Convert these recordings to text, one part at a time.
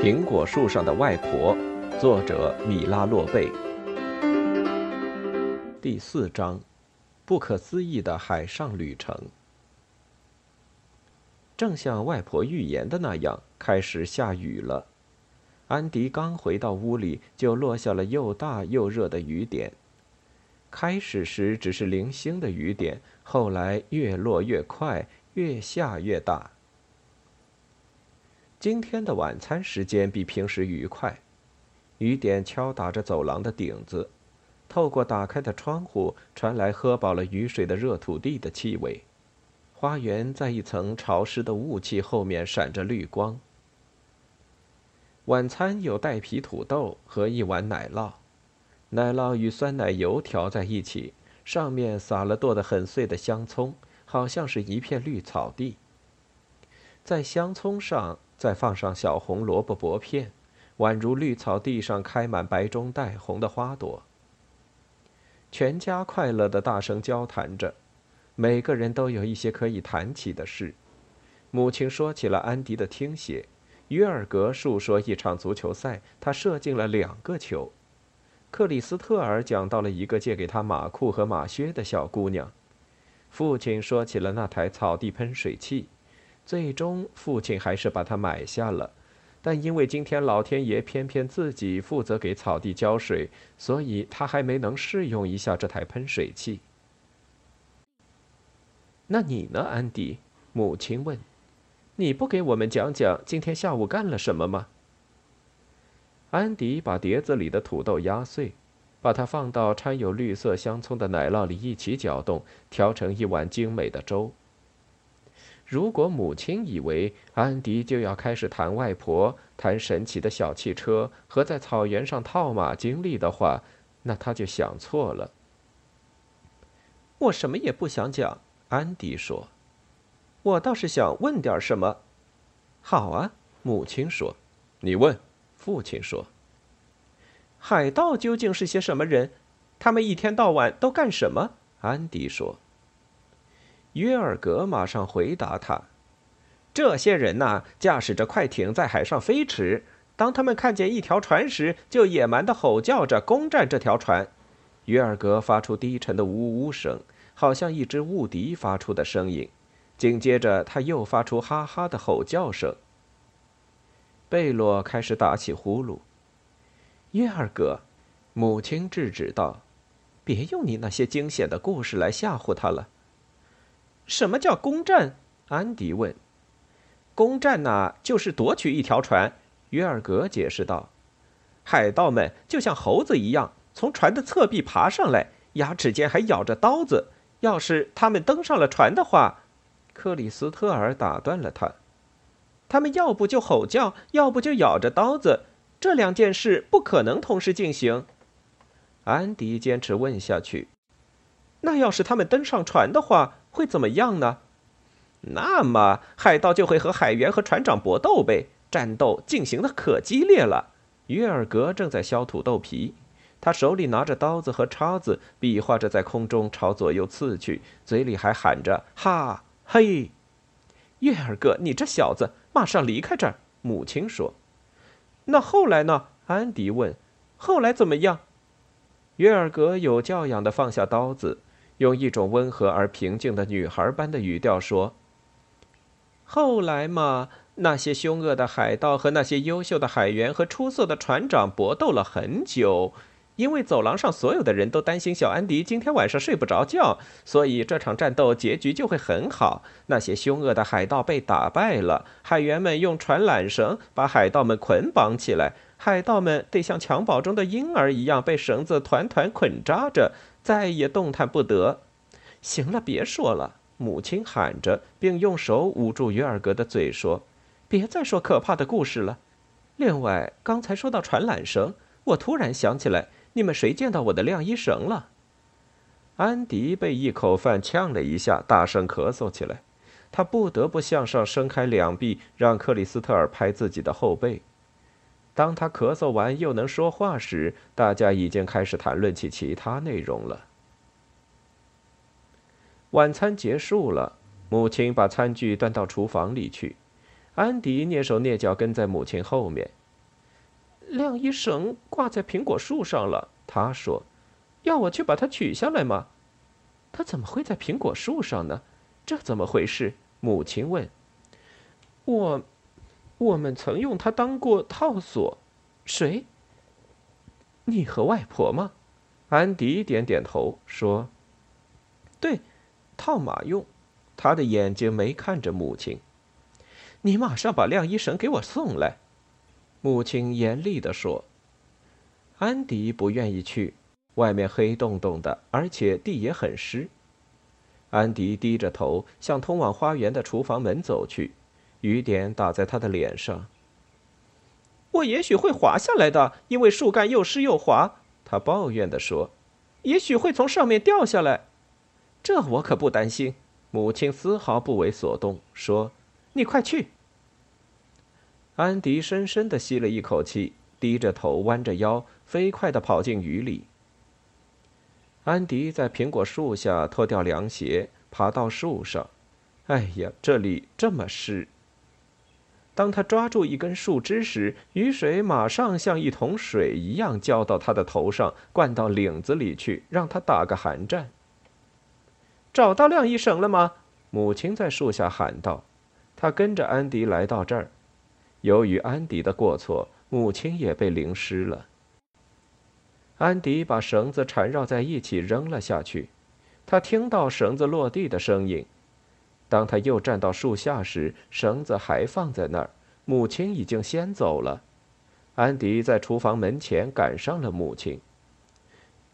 苹果树上的外婆，作者米拉洛贝。第四章，不可思议的海上旅程。正像外婆预言的那样，开始下雨了。安迪刚回到屋里，就落下了又大又热的雨点。开始时只是零星的雨点，后来越落越快，越下越大。今天的晚餐时间比平时愉快，雨点敲打着走廊的顶子，透过打开的窗户传来喝饱了雨水的热土地的气味。花园在一层潮湿的雾气后面闪着绿光。晚餐有带皮土豆和一碗奶酪，奶酪与酸奶油调在一起，上面撒了剁得很碎的香葱，好像是一片绿草地。在香葱上。再放上小红萝卜薄片，宛如绿草地上开满白中带红的花朵。全家快乐的大声交谈着，每个人都有一些可以谈起的事。母亲说起了安迪的听写，约尔格述说一场足球赛，他射进了两个球。克里斯特尔讲到了一个借给他马裤和马靴的小姑娘。父亲说起了那台草地喷水器。最终，父亲还是把它买下了，但因为今天老天爷偏偏自己负责给草地浇水，所以他还没能试用一下这台喷水器。那你呢，安迪？母亲问。你不给我们讲讲今天下午干了什么吗？安迪把碟子里的土豆压碎，把它放到掺有绿色香葱的奶酪里一起搅动，调成一碗精美的粥。如果母亲以为安迪就要开始谈外婆、谈神奇的小汽车和在草原上套马经历的话，那他就想错了。我什么也不想讲，安迪说。我倒是想问点什么。好啊，母亲说。你问，父亲说。海盗究竟是些什么人？他们一天到晚都干什么？安迪说。约尔格马上回答他：“这些人呐，驾驶着快艇在海上飞驰。当他们看见一条船时，就野蛮的吼叫着攻占这条船。”约尔格发出低沉的呜呜声，好像一只雾笛发出的声音。紧接着，他又发出哈哈的吼叫声。贝洛开始打起呼噜。约尔格，母亲制止道：“别用你那些惊险的故事来吓唬他了。”什么叫攻占？安迪问。攻占呐，就是夺取一条船。约尔格解释道：“海盗们就像猴子一样，从船的侧壁爬上来，牙齿间还咬着刀子。要是他们登上了船的话，克里斯特尔打断了他：“他们要不就吼叫，要不就咬着刀子，这两件事不可能同时进行。”安迪坚持问下去：“那要是他们登上船的话？”会怎么样呢？那么海盗就会和海员和船长搏斗呗，战斗进行的可激烈了。约尔格正在削土豆皮，他手里拿着刀子和叉子，比划着在空中朝左右刺去，嘴里还喊着“哈嘿”。约尔格，你这小子，马上离开这儿！母亲说。那后来呢？安迪问。后来怎么样？约尔格有教养的放下刀子。用一种温和而平静的女孩般的语调说：“后来嘛，那些凶恶的海盗和那些优秀的海员和出色的船长搏斗了很久，因为走廊上所有的人都担心小安迪今天晚上睡不着觉，所以这场战斗结局就会很好。那些凶恶的海盗被打败了，海员们用船缆绳把海盗们捆绑起来，海盗们得像襁褓中的婴儿一样被绳子团团捆扎着。”再也动弹不得。行了，别说了。母亲喊着，并用手捂住约尔格的嘴，说：“别再说可怕的故事了。另外，刚才说到传缆绳，我突然想起来，你们谁见到我的晾衣绳了？”安迪被一口饭呛了一下，大声咳嗽起来。他不得不向上伸开两臂，让克里斯特尔拍自己的后背。当他咳嗽完又能说话时，大家已经开始谈论起其他内容了。晚餐结束了，母亲把餐具端到厨房里去，安迪蹑手蹑脚跟在母亲后面。晾衣绳挂在苹果树上了。他说：“要我去把它取下来吗？”它怎么会在苹果树上呢？这怎么回事？母亲问。我，我们曾用它当过套索。谁？你和外婆吗？安迪点点头说：“对，套马用。”他的眼睛没看着母亲。你马上把晾衣绳给我送来，母亲严厉地说。安迪不愿意去，外面黑洞洞的，而且地也很湿。安迪低着头向通往花园的厨房门走去，雨点打在他的脸上。我也许会滑下来的，因为树干又湿又滑。他抱怨地说：“也许会从上面掉下来，这我可不担心。”母亲丝毫不为所动，说。你快去！安迪深深的吸了一口气，低着头，弯着腰，飞快的跑进雨里。安迪在苹果树下脱掉凉鞋，爬到树上。哎呀，这里这么湿！当他抓住一根树枝时，雨水马上像一桶水一样浇到他的头上，灌到领子里去，让他打个寒战。找到晾衣绳了吗？母亲在树下喊道。他跟着安迪来到这儿，由于安迪的过错，母亲也被淋湿了。安迪把绳子缠绕在一起扔了下去，他听到绳子落地的声音。当他又站到树下时，绳子还放在那儿，母亲已经先走了。安迪在厨房门前赶上了母亲。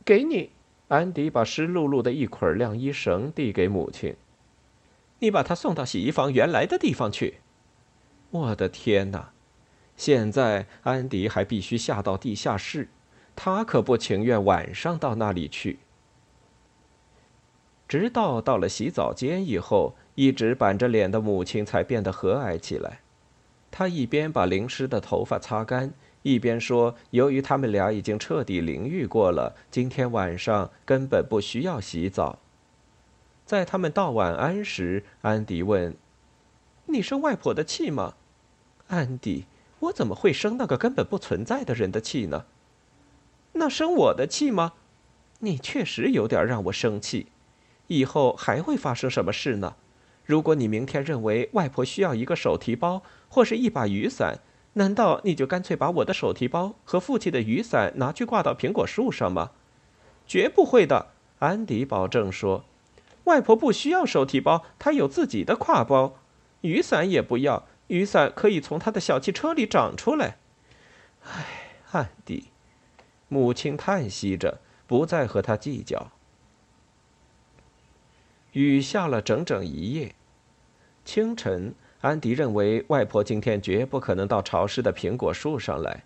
给你，安迪把湿漉漉的一捆晾衣绳递给母亲。你把他送到洗衣房原来的地方去。我的天哪！现在安迪还必须下到地下室，他可不情愿晚上到那里去。直到到了洗澡间以后，一直板着脸的母亲才变得和蔼起来。她一边把淋湿的头发擦干，一边说：“由于他们俩已经彻底淋浴过了，今天晚上根本不需要洗澡。”在他们道晚安时，安迪问：“你生外婆的气吗？”安迪：“我怎么会生那个根本不存在的人的气呢？”“那生我的气吗？”“你确实有点让我生气。以后还会发生什么事呢？如果你明天认为外婆需要一个手提包或是一把雨伞，难道你就干脆把我的手提包和父亲的雨伞拿去挂到苹果树上吗？”“绝不会的。”安迪保证说。外婆不需要手提包，她有自己的挎包。雨伞也不要，雨伞可以从她的小汽车里长出来。唉，安迪，母亲叹息着，不再和他计较。雨下了整整一夜。清晨，安迪认为外婆今天绝不可能到潮湿的苹果树上来，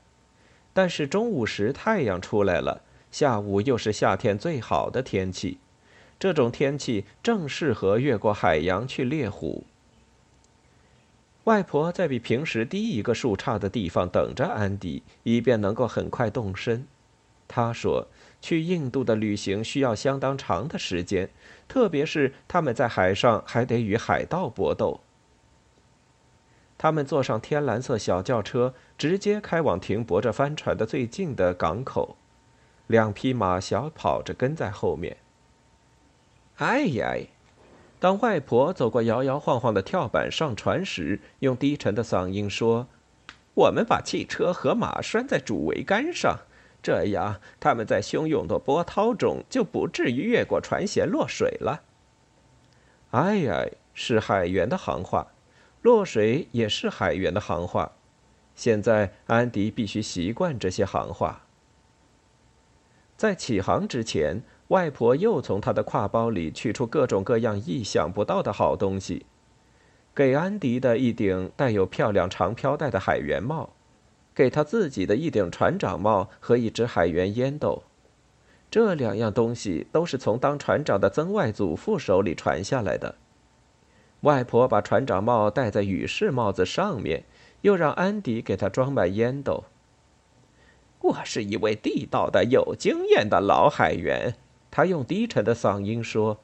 但是中午时太阳出来了，下午又是夏天最好的天气。这种天气正适合越过海洋去猎虎。外婆在比平时低一个树杈的地方等着安迪，以便能够很快动身。她说：“去印度的旅行需要相当长的时间，特别是他们在海上还得与海盗搏斗。”他们坐上天蓝色小轿车，直接开往停泊着帆船的最近的港口。两匹马小跑着跟在后面。哎呀！当外婆走过摇摇晃晃的跳板上船时，用低沉的嗓音说：“我们把汽车和马拴在主桅杆上，这样他们在汹涌的波涛中就不至于越过船舷落水了。”哎呀，是海员的行话，落水也是海员的行话。现在安迪必须习惯这些行话。在起航之前。外婆又从她的挎包里取出各种各样意想不到的好东西，给安迪的一顶带有漂亮长飘带的海员帽，给他自己的一顶船长帽和一只海员烟斗。这两样东西都是从当船长的曾外祖父手里传下来的。外婆把船长帽戴在羽饰帽子上面，又让安迪给他装满烟斗。我是一位地道的、有经验的老海员。他用低沉的嗓音说：“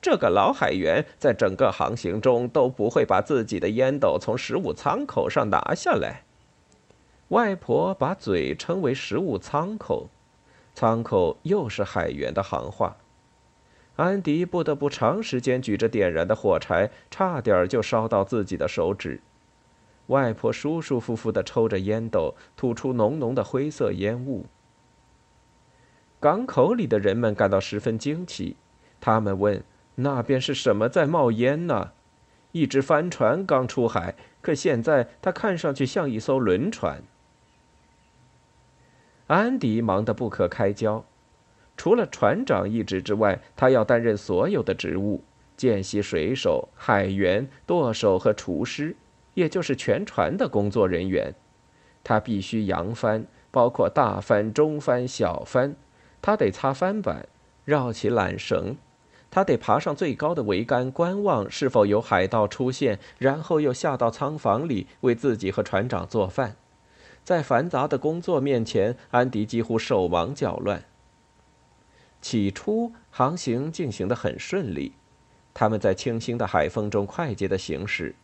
这个老海员在整个航行中都不会把自己的烟斗从食物舱口上拿下来。外婆把嘴称为食物舱口，舱口又是海员的行话。安迪不得不长时间举着点燃的火柴，差点就烧到自己的手指。外婆舒舒服服地抽着烟斗，吐出浓浓的灰色烟雾。港口里的人们感到十分惊奇，他们问：“那边是什么在冒烟呢？”一只帆船刚出海，可现在它看上去像一艘轮船。安迪忙得不可开交，除了船长一职之外，他要担任所有的职务：见习水手、海员、舵手和厨师，也就是全船的工作人员。他必须扬帆，包括大帆、中帆、小帆。他得擦帆板，绕起缆绳。他得爬上最高的桅杆，观望是否有海盗出现，然后又下到舱房里为自己和船长做饭。在繁杂的工作面前，安迪几乎手忙脚乱。起初，航行进行得很顺利，他们在清新的海风中快捷地行驶。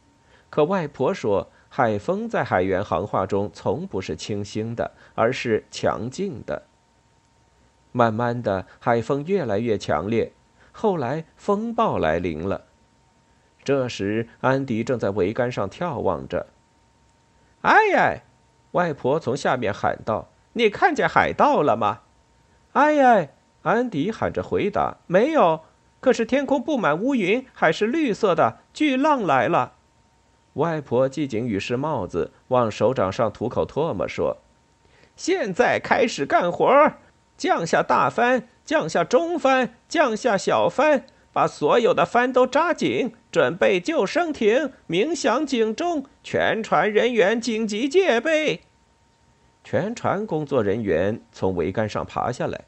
可外婆说，海风在海员行话中从不是清新的，而是强劲的。慢慢的，海风越来越强烈。后来风暴来临了，这时安迪正在桅杆上眺望着。哎呀！外婆从下面喊道：“你看见海盗了吗？”哎哎！安迪喊着回答：“没有。”可是天空布满乌云，海是绿色的，巨浪来了。外婆系紧雨湿帽子，往手掌上吐口唾沫，说：“现在开始干活儿，降下大帆。”降下中帆，降下小帆，把所有的帆都扎紧，准备救生艇。鸣响警钟，全船人员紧急戒备。全船工作人员从桅杆上爬下来，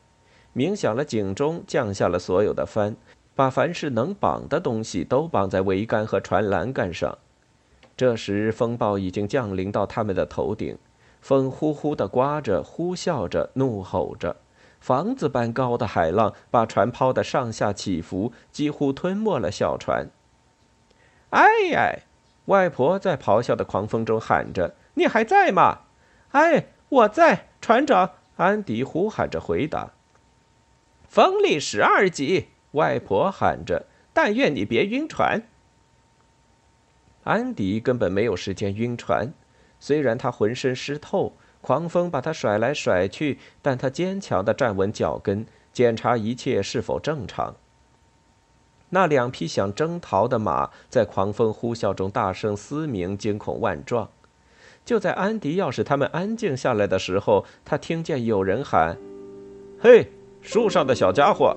鸣响了警钟，降下了所有的帆，把凡是能绑的东西都绑在桅杆和船栏杆上。这时，风暴已经降临到他们的头顶，风呼呼地刮着，呼啸着，怒吼着。房子般高的海浪把船抛得上下起伏，几乎吞没了小船。哎呀！外婆在咆哮的狂风中喊着：“你还在吗？”“哎，我在。”船长安迪呼喊着回答。“风力十二级。”外婆喊着，“但愿你别晕船。”安迪根本没有时间晕船，虽然他浑身湿透。狂风把他甩来甩去，但他坚强地站稳脚跟，检查一切是否正常。那两匹想征逃的马在狂风呼啸中大声嘶鸣，惊恐万状。就在安迪要使他们安静下来的时候，他听见有人喊：“嘿，树上的小家伙！”